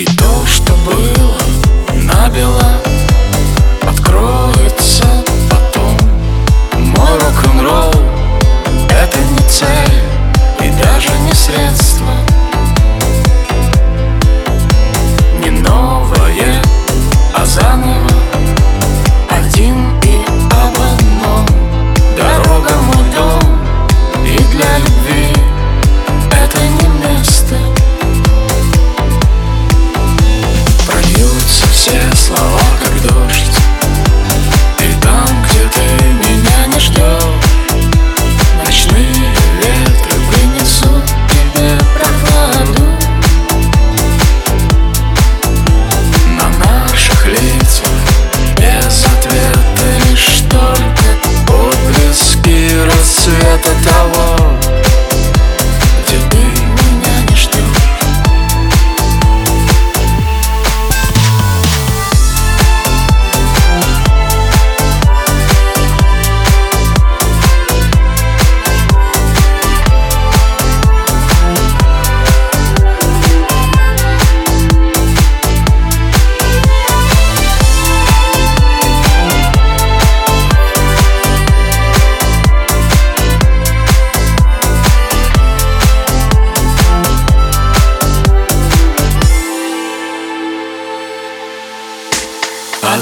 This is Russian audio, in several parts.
И то, что было набело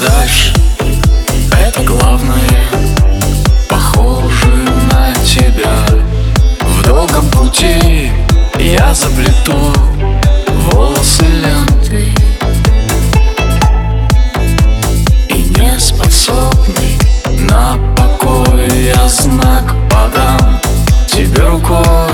дашь, это главное. Похоже на тебя. В долгом пути я заплету волосы ленты. И не способный на покой. Я знак подам тебе рукой.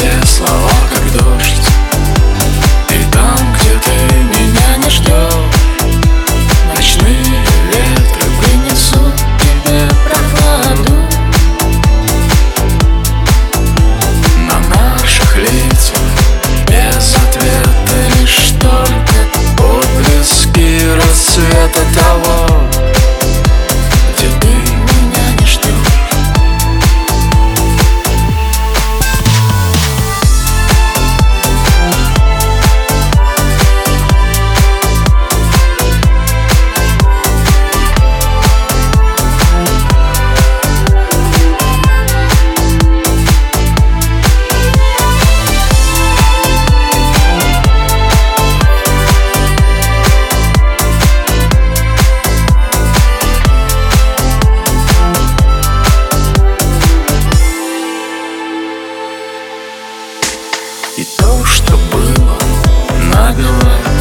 все слова. То, что было, наголо